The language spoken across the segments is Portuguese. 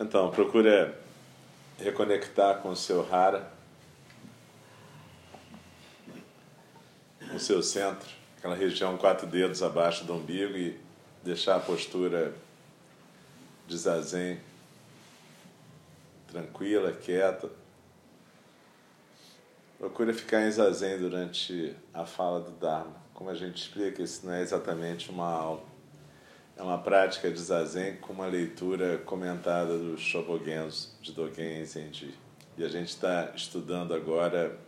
Então, procure reconectar com o seu Hara, o seu centro aquela região quatro dedos abaixo do umbigo e deixar a postura de zazen tranquila, quieta. Procura ficar em zazen durante a fala do Dharma. Como a gente explica, isso não é exatamente uma aula. É uma prática de zazen com uma leitura comentada do Shobogenzo, de Dogen Zenji. E a gente está estudando agora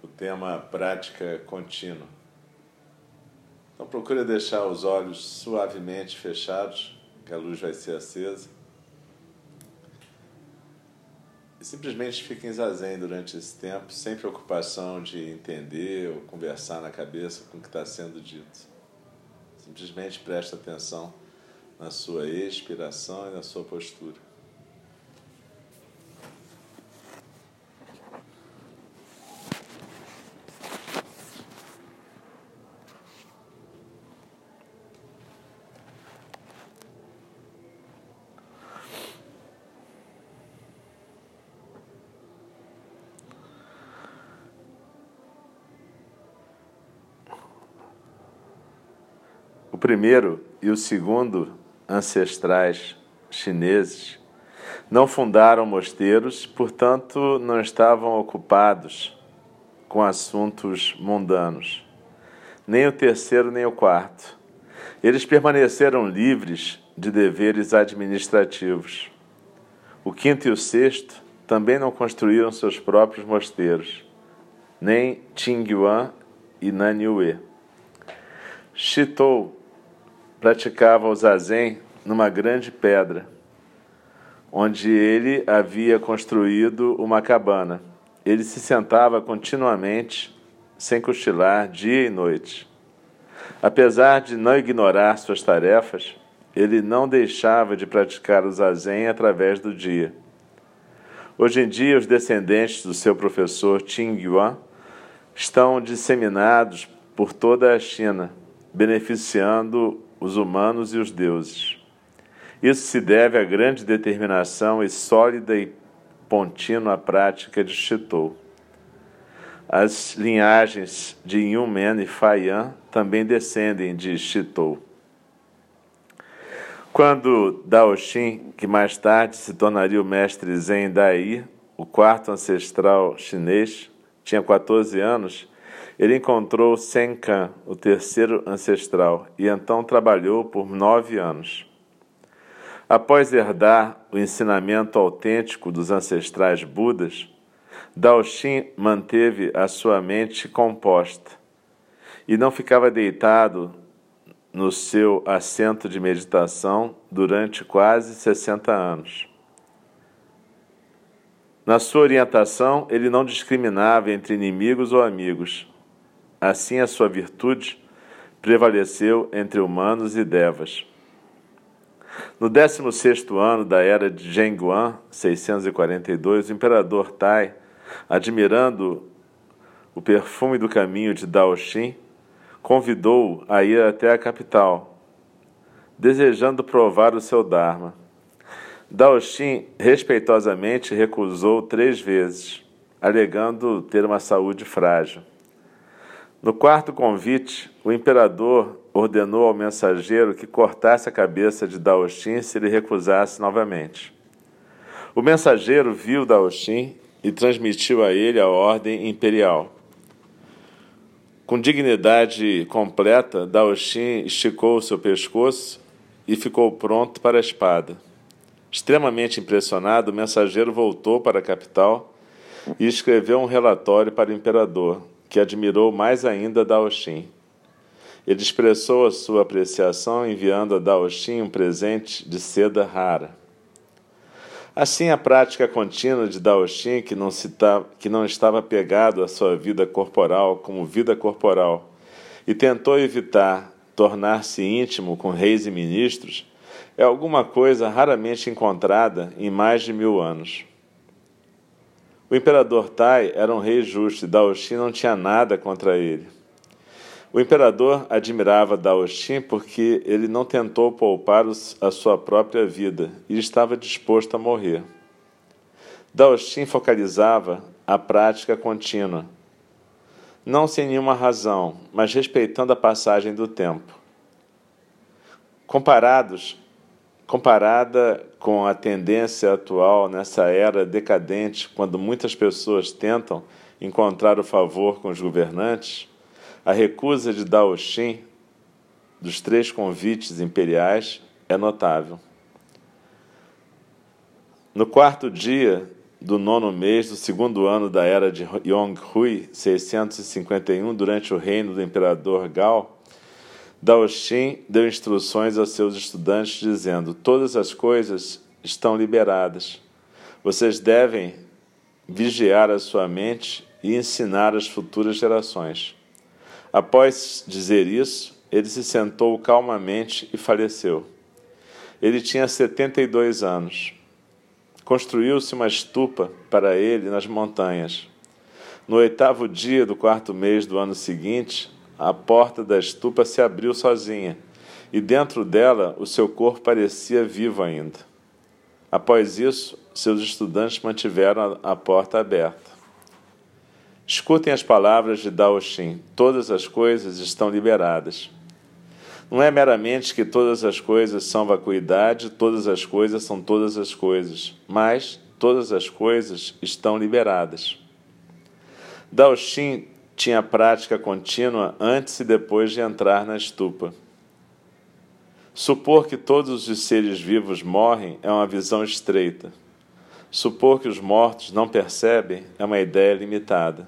o tema prática contínua. Então procure deixar os olhos suavemente fechados, que a luz vai ser acesa. E simplesmente fique em zazen durante esse tempo, sem preocupação de entender ou conversar na cabeça com o que está sendo dito. Simplesmente preste atenção na sua expiração e na sua postura. Primeiro e o segundo ancestrais chineses não fundaram mosteiros, portanto, não estavam ocupados com assuntos mundanos. Nem o terceiro, nem o quarto. Eles permaneceram livres de deveres administrativos. O quinto e o sexto também não construíram seus próprios mosteiros, nem Qingyuan e Nanyue. Shitou praticava o zazen numa grande pedra, onde ele havia construído uma cabana. Ele se sentava continuamente, sem cochilar, dia e noite. Apesar de não ignorar suas tarefas, ele não deixava de praticar o zazen através do dia. Hoje em dia, os descendentes do seu professor Qing Yuan estão disseminados por toda a China, beneficiando os humanos e os deuses. Isso se deve à grande determinação e sólida e contínua prática de Chitou. As linhagens de Yumen e Faiyan também descendem de Chitou. Quando Daoxin, que mais tarde se tornaria o mestre Zen Dai, o quarto ancestral chinês, tinha 14 anos, ele encontrou Senkan, o terceiro ancestral, e então trabalhou por nove anos. Após herdar o ensinamento autêntico dos ancestrais Budas, Daoxin manteve a sua mente composta e não ficava deitado no seu assento de meditação durante quase 60 anos. Na sua orientação, ele não discriminava entre inimigos ou amigos. Assim, a sua virtude prevaleceu entre humanos e devas. No 16º ano da era de Zhenguan, 642, o imperador Tai, admirando o perfume do caminho de Daoxin, convidou-o a ir até a capital, desejando provar o seu Dharma. Daoxin respeitosamente recusou três vezes, alegando ter uma saúde frágil. No quarto convite, o imperador ordenou ao mensageiro que cortasse a cabeça de Daoxin se ele recusasse novamente. O mensageiro viu Daoxin e transmitiu a ele a ordem imperial. Com dignidade completa, Daoxin esticou o seu pescoço e ficou pronto para a espada. Extremamente impressionado, o mensageiro voltou para a capital e escreveu um relatório para o imperador, que admirou mais ainda Daoxin. Ele expressou a sua apreciação enviando a Daoxin um presente de seda rara. Assim, a prática contínua de Daoxin, que não, tá, que não estava pegado à sua vida corporal como vida corporal, e tentou evitar tornar-se íntimo com reis e ministros, é alguma coisa raramente encontrada em mais de mil anos. O imperador Tai era um rei justo e Daoxin não tinha nada contra ele. O imperador admirava Daoxin porque ele não tentou poupar a sua própria vida e estava disposto a morrer. Daoxin focalizava a prática contínua, não sem nenhuma razão, mas respeitando a passagem do tempo. Comparados Comparada com a tendência atual nessa era decadente, quando muitas pessoas tentam encontrar o favor com os governantes, a recusa de Daoxin dos três convites imperiais é notável. No quarto dia do nono mês do segundo ano da era de Yonghui, 651, durante o reino do imperador Gao, Daoxin deu instruções aos seus estudantes, dizendo: Todas as coisas estão liberadas. Vocês devem vigiar a sua mente e ensinar as futuras gerações. Após dizer isso, ele se sentou calmamente e faleceu. Ele tinha 72 anos. Construiu-se uma estupa para ele nas montanhas. No oitavo dia do quarto mês do ano seguinte, a porta da estupa se abriu sozinha, e dentro dela o seu corpo parecia vivo ainda. Após isso, seus estudantes mantiveram a porta aberta. Escutem as palavras de Daoxin: todas as coisas estão liberadas. Não é meramente que todas as coisas são vacuidade, todas as coisas são todas as coisas, mas todas as coisas estão liberadas. Daoxin tinha prática contínua antes e depois de entrar na estupa. Supor que todos os seres vivos morrem é uma visão estreita. Supor que os mortos não percebem é uma ideia limitada.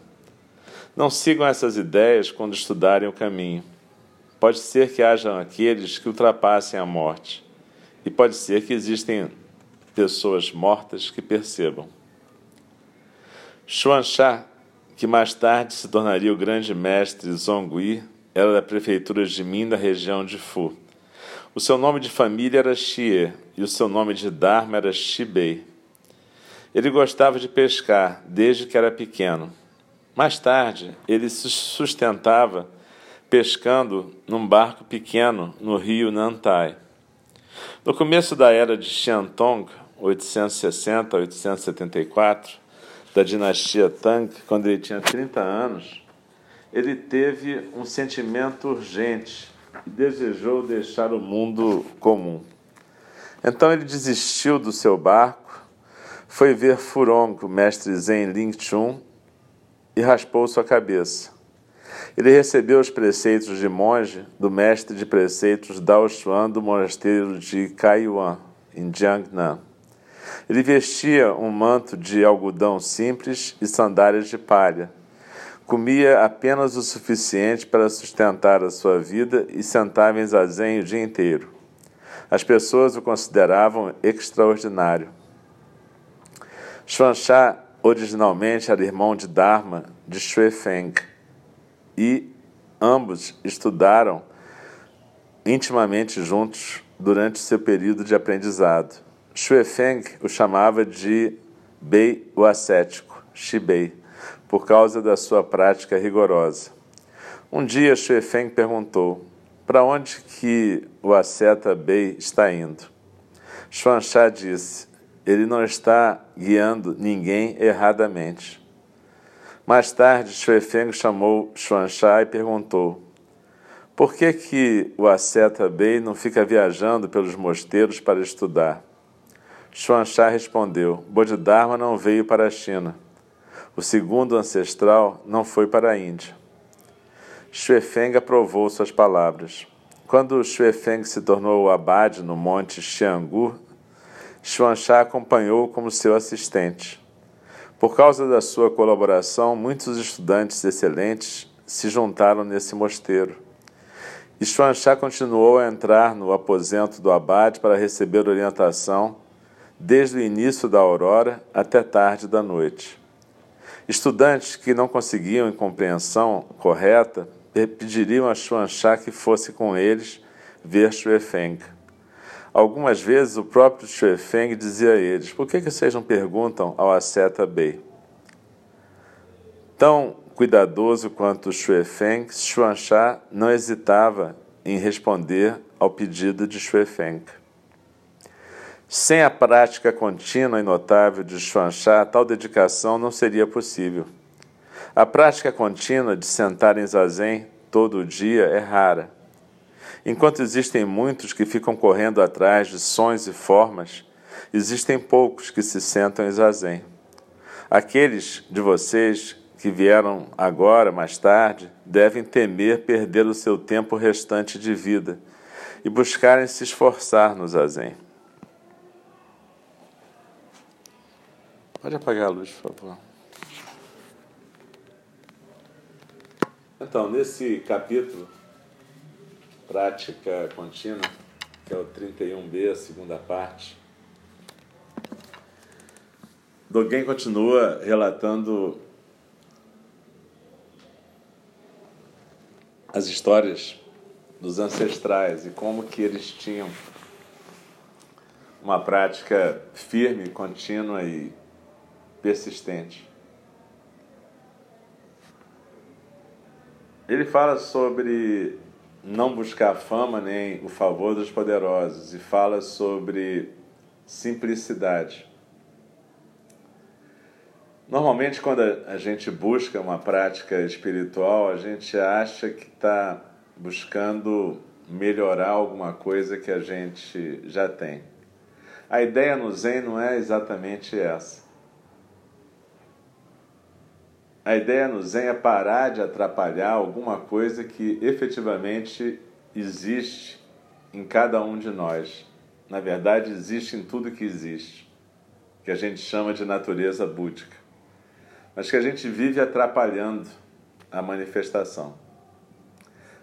Não sigam essas ideias quando estudarem o caminho. Pode ser que hajam aqueles que ultrapassem a morte, e pode ser que existem pessoas mortas que percebam. Xuanxá que mais tarde se tornaria o grande mestre Zongui, era da prefeitura de Min, da região de Fu. O seu nome de família era Xie e o seu nome de Dharma era Shibei. Ele gostava de pescar desde que era pequeno. Mais tarde, ele se sustentava pescando num barco pequeno no rio Nantai. No começo da era de Xiantong, 860 a 874, da dinastia Tang, quando ele tinha 30 anos, ele teve um sentimento urgente e desejou deixar o mundo comum. Então ele desistiu do seu barco, foi ver Furong, o mestre Zen Ling Chun, e raspou sua cabeça. Ele recebeu os preceitos de monge do mestre de preceitos Dao Xuan do monasteiro de Kaiyuan, em Jiangnan. Ele vestia um manto de algodão simples e sandálias de palha. Comia apenas o suficiente para sustentar a sua vida e sentava em zazen o dia inteiro. As pessoas o consideravam extraordinário. Xuanxá originalmente era irmão de Dharma de Feng e ambos estudaram intimamente juntos durante seu período de aprendizado. Feng o chamava de Bei o ascético, Shibei, por causa da sua prática rigorosa. Um dia Feng perguntou: "Para onde que o asceta Bei está indo?" Xuanxá disse: "Ele não está guiando ninguém erradamente." Mais tarde, Feng chamou Xuanxá e perguntou: por que, que o asceta Bei não fica viajando pelos mosteiros para estudar? Xuanxá respondeu: Bodhidharma não veio para a China. O segundo ancestral não foi para a Índia. Xuefeng aprovou suas palavras. Quando Xuefeng se tornou o abade no monte Xiangu, Xuanxá acompanhou como seu assistente. Por causa da sua colaboração, muitos estudantes excelentes se juntaram nesse mosteiro. E Xuanxá continuou a entrar no aposento do abade para receber orientação desde o início da aurora até tarde da noite. Estudantes que não conseguiam compreensão correta pediriam a Xuanxá que fosse com eles ver Xuefeng. Algumas vezes o próprio Xuefeng dizia a eles: Por que, que vocês não perguntam ao asceta Bei? Tão cuidadoso quanto Xuefeng, Xuanxá não hesitava em responder ao pedido de Xuefeng. Sem a prática contínua e notável de Xuanxá, tal dedicação não seria possível. A prática contínua de sentar em zazen todo dia é rara. Enquanto existem muitos que ficam correndo atrás de sons e formas, existem poucos que se sentam em zazen. Aqueles de vocês que vieram agora, mais tarde, devem temer perder o seu tempo restante de vida e buscarem se esforçar no zazen. Pode apagar a luz, por favor. Então, nesse capítulo, prática contínua, que é o 31b, a segunda parte, Dogen continua relatando as histórias dos ancestrais e como que eles tinham uma prática firme, contínua e persistente. Ele fala sobre não buscar fama nem o favor dos poderosos e fala sobre simplicidade. Normalmente, quando a gente busca uma prática espiritual, a gente acha que está buscando melhorar alguma coisa que a gente já tem. A ideia no Zen não é exatamente essa. A ideia no Zen é parar de atrapalhar alguma coisa que efetivamente existe em cada um de nós. Na verdade, existe em tudo que existe, que a gente chama de natureza búdica mas que a gente vive atrapalhando a manifestação.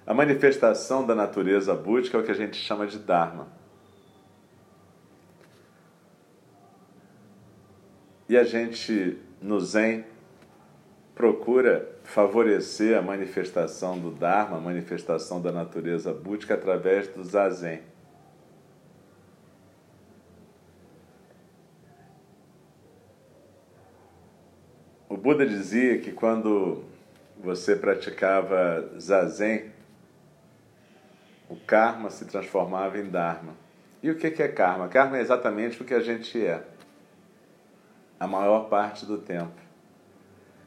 A manifestação da natureza búdica é o que a gente chama de Dharma. E a gente, no Zen, procura favorecer a manifestação do Dharma, a manifestação da natureza búdica através do Zazen. Buda dizia que quando você praticava zazen, o karma se transformava em dharma. E o que é karma? Karma é exatamente o que a gente é, a maior parte do tempo.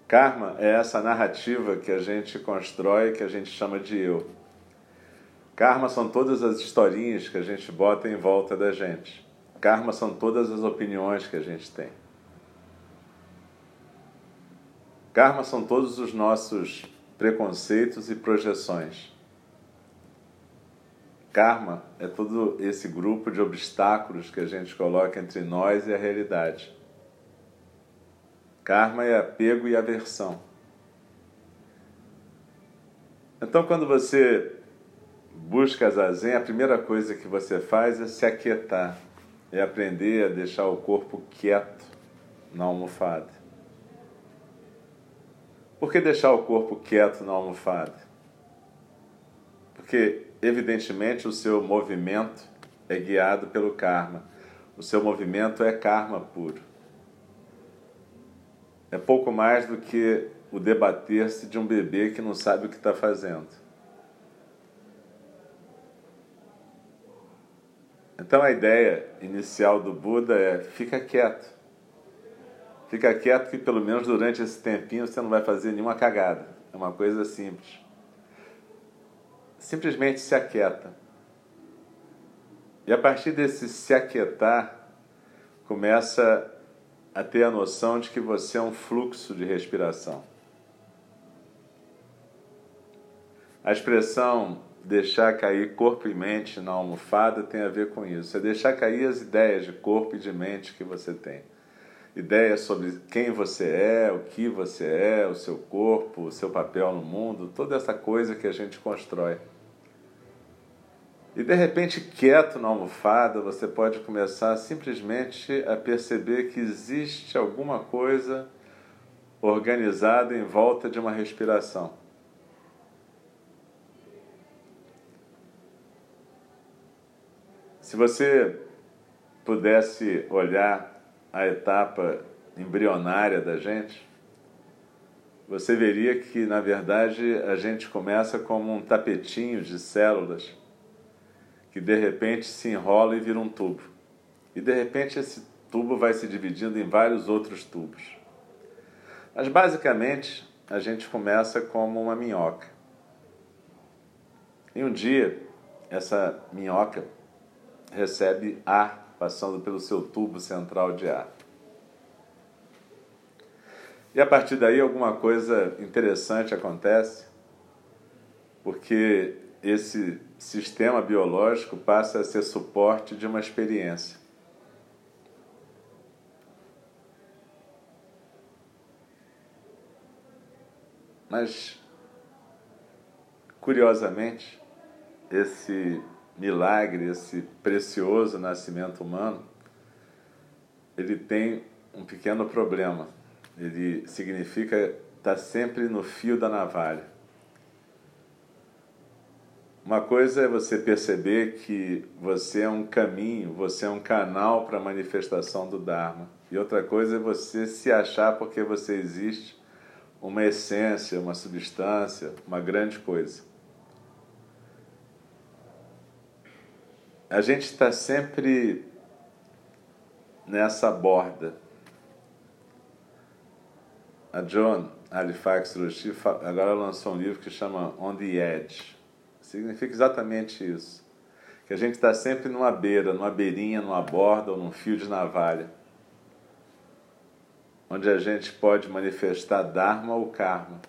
Karma é essa narrativa que a gente constrói, que a gente chama de eu. Karma são todas as historinhas que a gente bota em volta da gente. Karma são todas as opiniões que a gente tem. Karma são todos os nossos preconceitos e projeções. Karma é todo esse grupo de obstáculos que a gente coloca entre nós e a realidade. Karma é apego e aversão. Então, quando você busca zazen, a primeira coisa que você faz é se aquietar, é aprender a deixar o corpo quieto na almofada. Por que deixar o corpo quieto na almofada? Porque, evidentemente, o seu movimento é guiado pelo karma. O seu movimento é karma puro. É pouco mais do que o debater-se de um bebê que não sabe o que está fazendo. Então a ideia inicial do Buda é fica quieto. Fica quieto que pelo menos durante esse tempinho você não vai fazer nenhuma cagada. É uma coisa simples. Simplesmente se aquieta. E a partir desse se aquietar, começa a ter a noção de que você é um fluxo de respiração. A expressão deixar cair corpo e mente na almofada tem a ver com isso. É deixar cair as ideias de corpo e de mente que você tem. Ideias sobre quem você é, o que você é, o seu corpo, o seu papel no mundo, toda essa coisa que a gente constrói. E de repente, quieto na almofada, você pode começar simplesmente a perceber que existe alguma coisa organizada em volta de uma respiração. Se você pudesse olhar a etapa embrionária da gente, você veria que, na verdade, a gente começa como um tapetinho de células que de repente se enrola e vira um tubo. E de repente esse tubo vai se dividindo em vários outros tubos. Mas basicamente a gente começa como uma minhoca. E um dia essa minhoca recebe ar passando pelo seu tubo central de ar. E a partir daí alguma coisa interessante acontece, porque esse sistema biológico passa a ser suporte de uma experiência. Mas, curiosamente, esse milagre, esse precioso nascimento humano, ele tem um pequeno problema. Ele significa estar sempre no fio da navalha. Uma coisa é você perceber que você é um caminho, você é um canal para a manifestação do Dharma. E outra coisa é você se achar porque você existe uma essência, uma substância, uma grande coisa. A gente está sempre nessa borda. A John Halifax Roshi agora lançou um livro que chama On the Edge Significa exatamente isso. Que a gente está sempre numa beira, numa beirinha, numa borda ou num fio de navalha. Onde a gente pode manifestar Dharma ou Karma.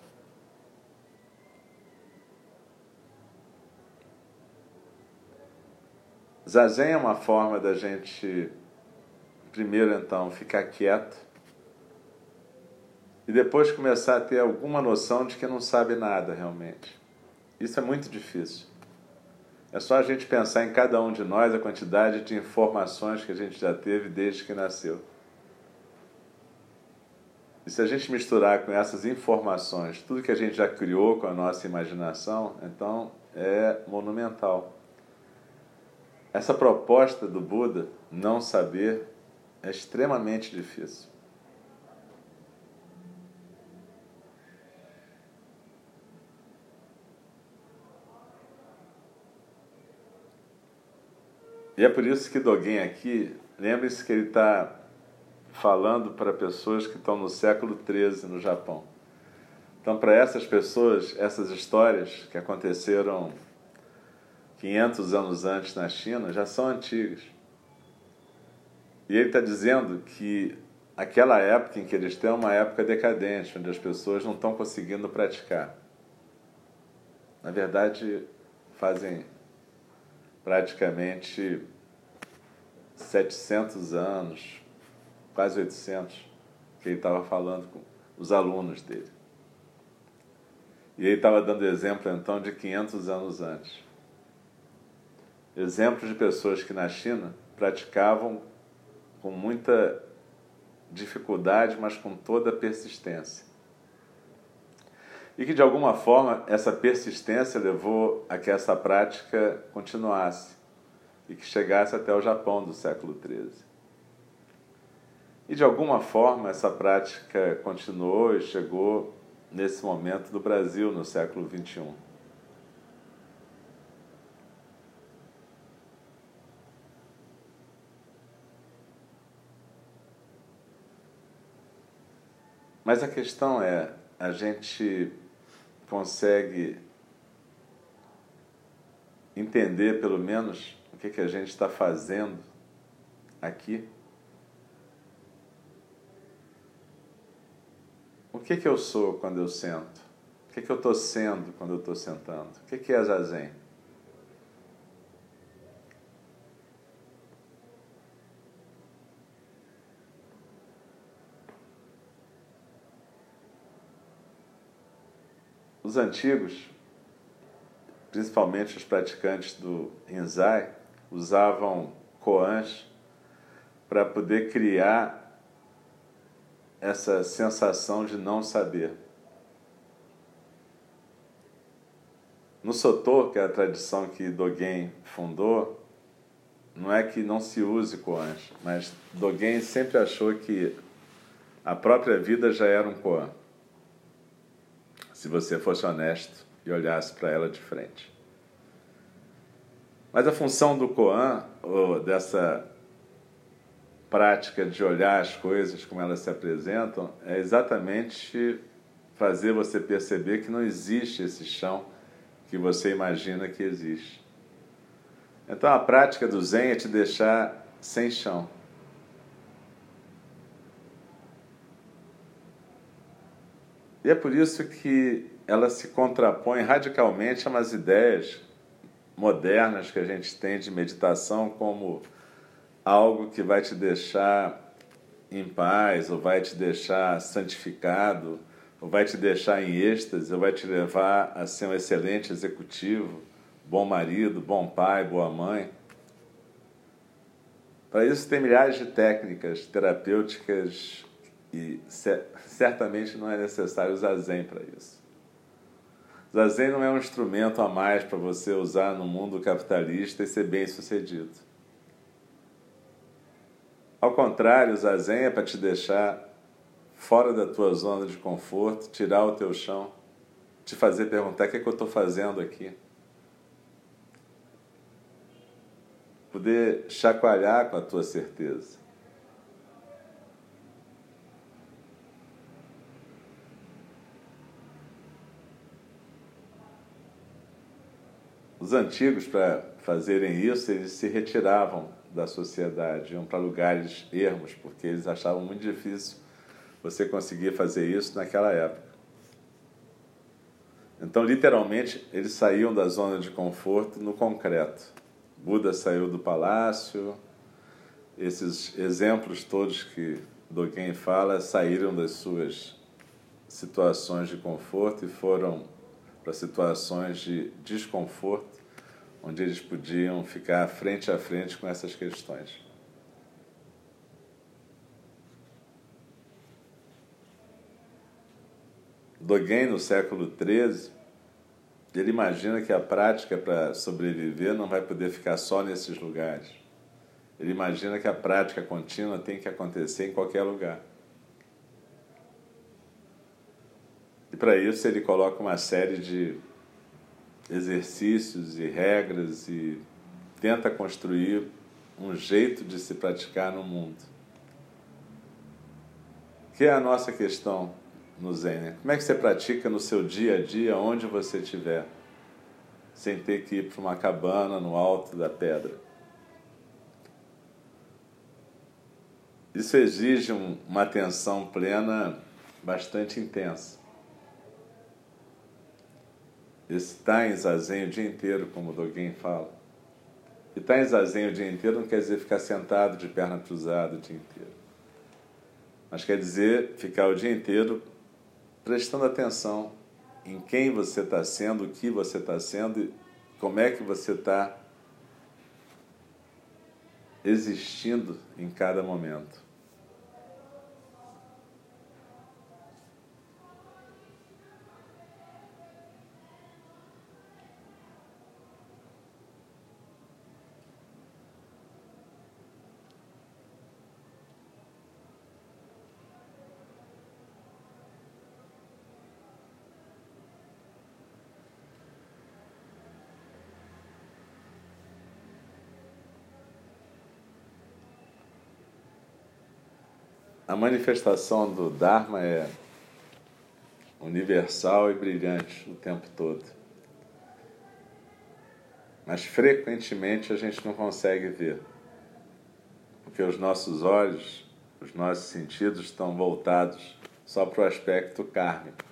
Zazen é uma forma da gente, primeiro então, ficar quieto e depois começar a ter alguma noção de que não sabe nada realmente. Isso é muito difícil. É só a gente pensar em cada um de nós a quantidade de informações que a gente já teve desde que nasceu. E se a gente misturar com essas informações tudo que a gente já criou com a nossa imaginação, então é monumental. Essa proposta do Buda, não saber, é extremamente difícil. E é por isso que Dogen aqui, lembre-se que ele está falando para pessoas que estão no século XIII no Japão. Então, para essas pessoas, essas histórias que aconteceram 500 anos antes na China já são antigas. E ele está dizendo que aquela época em que eles têm é uma época decadente, onde as pessoas não estão conseguindo praticar. Na verdade, fazem praticamente 700 anos, quase 800, que ele estava falando com os alunos dele. E ele estava dando exemplo então de 500 anos antes. Exemplos de pessoas que na China praticavam com muita dificuldade, mas com toda persistência. E que de alguma forma essa persistência levou a que essa prática continuasse e que chegasse até o Japão do século XIII. E de alguma forma essa prática continuou e chegou nesse momento do Brasil no século XXI. Mas a questão é, a gente consegue entender pelo menos o que, que a gente está fazendo aqui? O que, que eu sou quando eu sento? O que, que eu estou sendo quando eu estou sentando? O que, que é zazen? Os antigos, principalmente os praticantes do Enzai, usavam koans para poder criar essa sensação de não saber. No Sotô, que é a tradição que Dogen fundou, não é que não se use koans, mas Dogen sempre achou que a própria vida já era um koan se você fosse honesto e olhasse para ela de frente. Mas a função do Koan, ou dessa prática de olhar as coisas como elas se apresentam, é exatamente fazer você perceber que não existe esse chão que você imagina que existe. Então a prática do Zen é te deixar sem chão. E é por isso que ela se contrapõe radicalmente a umas ideias modernas que a gente tem de meditação como algo que vai te deixar em paz, ou vai te deixar santificado, ou vai te deixar em êxtase, ou vai te levar a ser um excelente executivo, bom marido, bom pai, boa mãe. Para isso tem milhares de técnicas terapêuticas e certamente não é necessário usar Zen para isso. Zazen não é um instrumento a mais para você usar no mundo capitalista e ser bem sucedido. Ao contrário, o Zazen é para te deixar fora da tua zona de conforto, tirar o teu chão, te fazer perguntar o que, é que eu estou fazendo aqui. Poder chacoalhar com a tua certeza. Os antigos, para fazerem isso, eles se retiravam da sociedade, iam para lugares ermos, porque eles achavam muito difícil você conseguir fazer isso naquela época. Então, literalmente, eles saíam da zona de conforto no concreto. Buda saiu do palácio, esses exemplos todos que Dogen fala saíram das suas situações de conforto e foram para situações de desconforto onde eles podiam ficar frente a frente com essas questões. Dogen, no século XIII, ele imagina que a prática para sobreviver não vai poder ficar só nesses lugares. Ele imagina que a prática contínua tem que acontecer em qualquer lugar. E para isso ele coloca uma série de exercícios e regras e tenta construir um jeito de se praticar no mundo. Que é a nossa questão no Zen. Né? Como é que você pratica no seu dia a dia, onde você estiver, sem ter que ir para uma cabana no alto da pedra? Isso exige um, uma atenção plena bastante intensa estar em zazen o dia inteiro, como o Dogen fala. E estar em zazen o dia inteiro não quer dizer ficar sentado de perna cruzada o dia inteiro. Mas quer dizer ficar o dia inteiro prestando atenção em quem você está sendo, o que você está sendo e como é que você está existindo em cada momento. A manifestação do Dharma é universal e brilhante o tempo todo. Mas frequentemente a gente não consegue ver, porque os nossos olhos, os nossos sentidos estão voltados só para o aspecto kármico.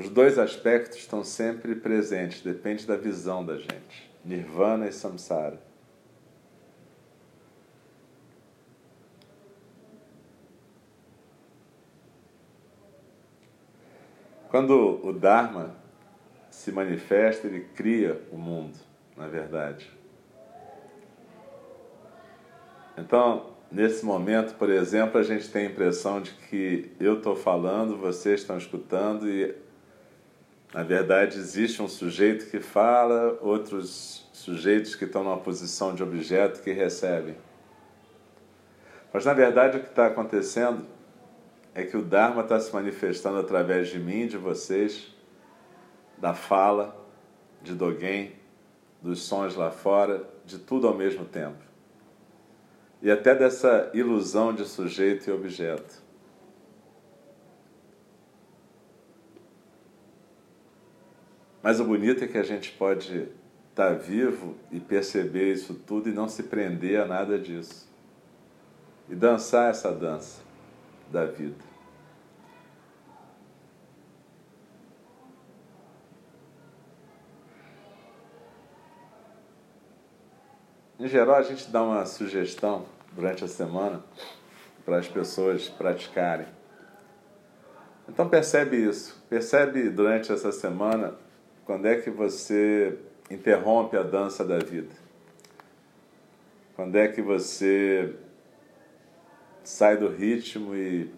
Os dois aspectos estão sempre presentes, depende da visão da gente. Nirvana e Samsara. Quando o Dharma se manifesta, ele cria o mundo, na verdade. Então, nesse momento, por exemplo, a gente tem a impressão de que eu estou falando, vocês estão escutando e na verdade, existe um sujeito que fala, outros sujeitos que estão numa posição de objeto que recebem. Mas, na verdade, o que está acontecendo é que o Dharma está se manifestando através de mim, de vocês, da fala, de Dogen, dos sons lá fora, de tudo ao mesmo tempo. E até dessa ilusão de sujeito e objeto. Mas o bonito é que a gente pode estar tá vivo e perceber isso tudo e não se prender a nada disso. E dançar essa dança da vida. Em geral, a gente dá uma sugestão durante a semana para as pessoas praticarem. Então percebe isso, percebe durante essa semana quando é que você interrompe a dança da vida? Quando é que você sai do ritmo e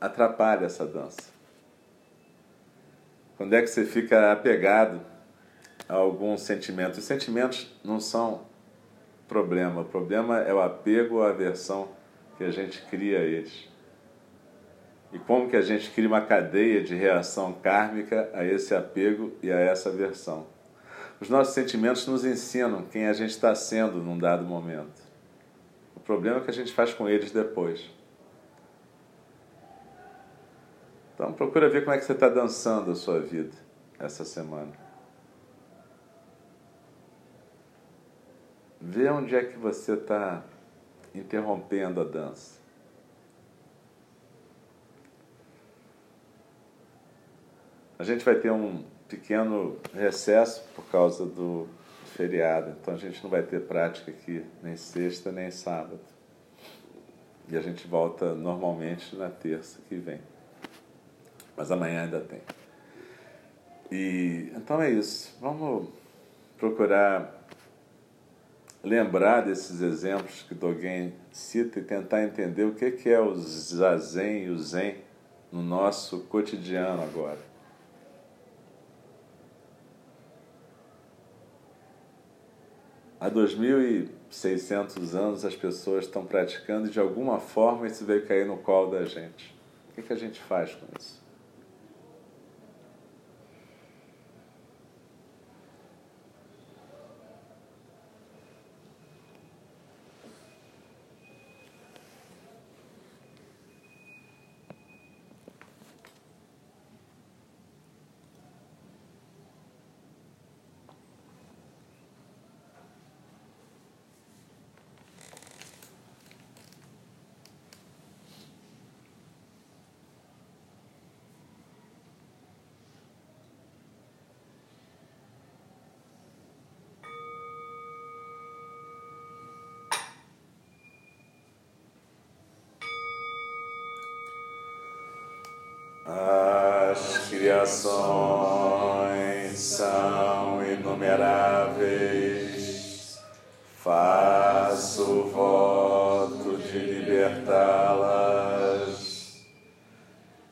atrapalha essa dança? Quando é que você fica apegado a algum sentimento? Os sentimentos não são problema, o problema é o apego ou aversão que a gente cria a eles e como que a gente cria uma cadeia de reação kármica a esse apego e a essa aversão. Os nossos sentimentos nos ensinam quem a gente está sendo num dado momento. O problema é que a gente faz com eles depois. Então procura ver como é que você está dançando a sua vida essa semana. Vê onde é que você está interrompendo a dança. A gente vai ter um pequeno recesso por causa do feriado, então a gente não vai ter prática aqui nem sexta nem sábado. E a gente volta normalmente na terça que vem. Mas amanhã ainda tem. E então é isso. Vamos procurar lembrar desses exemplos que Dogen cita e tentar entender o que é o zazen e o zen no nosso cotidiano agora. Há 2.600 anos as pessoas estão praticando e de alguma forma isso veio cair no colo da gente. O que, que a gente faz com isso? As criações são inumeráveis, faço voto de libertá-las.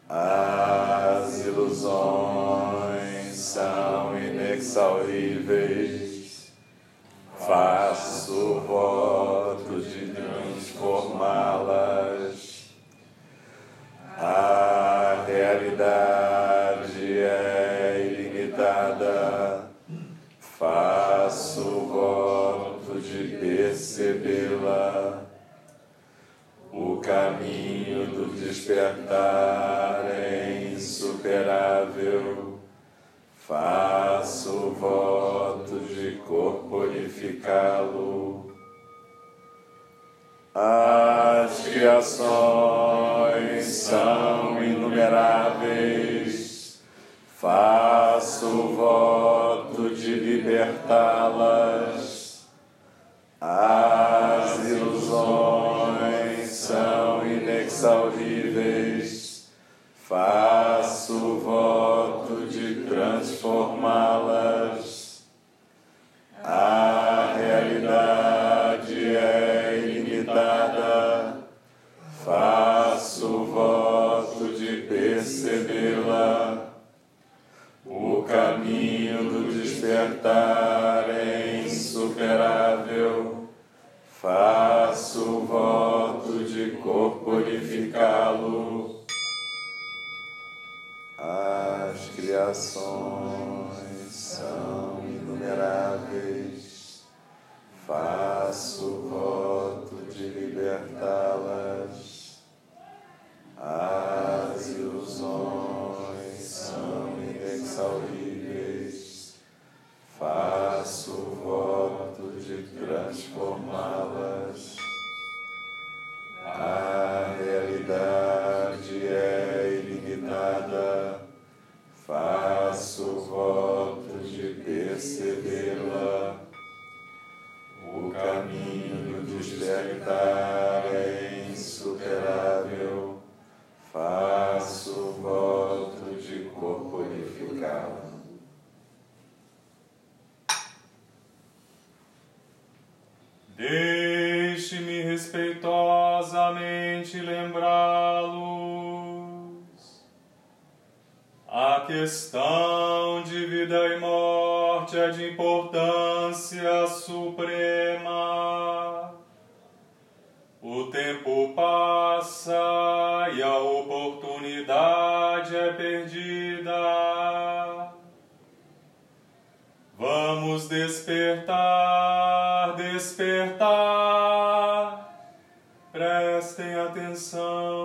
As ilusões são inexauríveis, faço voto despertar é insuperável. Faço voto de corporificá-lo. As criações são inumeráveis. Faço voto de libertá-las faço do despertar é insuperável, faço voto de corporificá-la. Deixe-me respeitosamente lembrá-los. A questão de vida e morte é de importância suprema. E a oportunidade é perdida. Vamos despertar, despertar. Prestem atenção.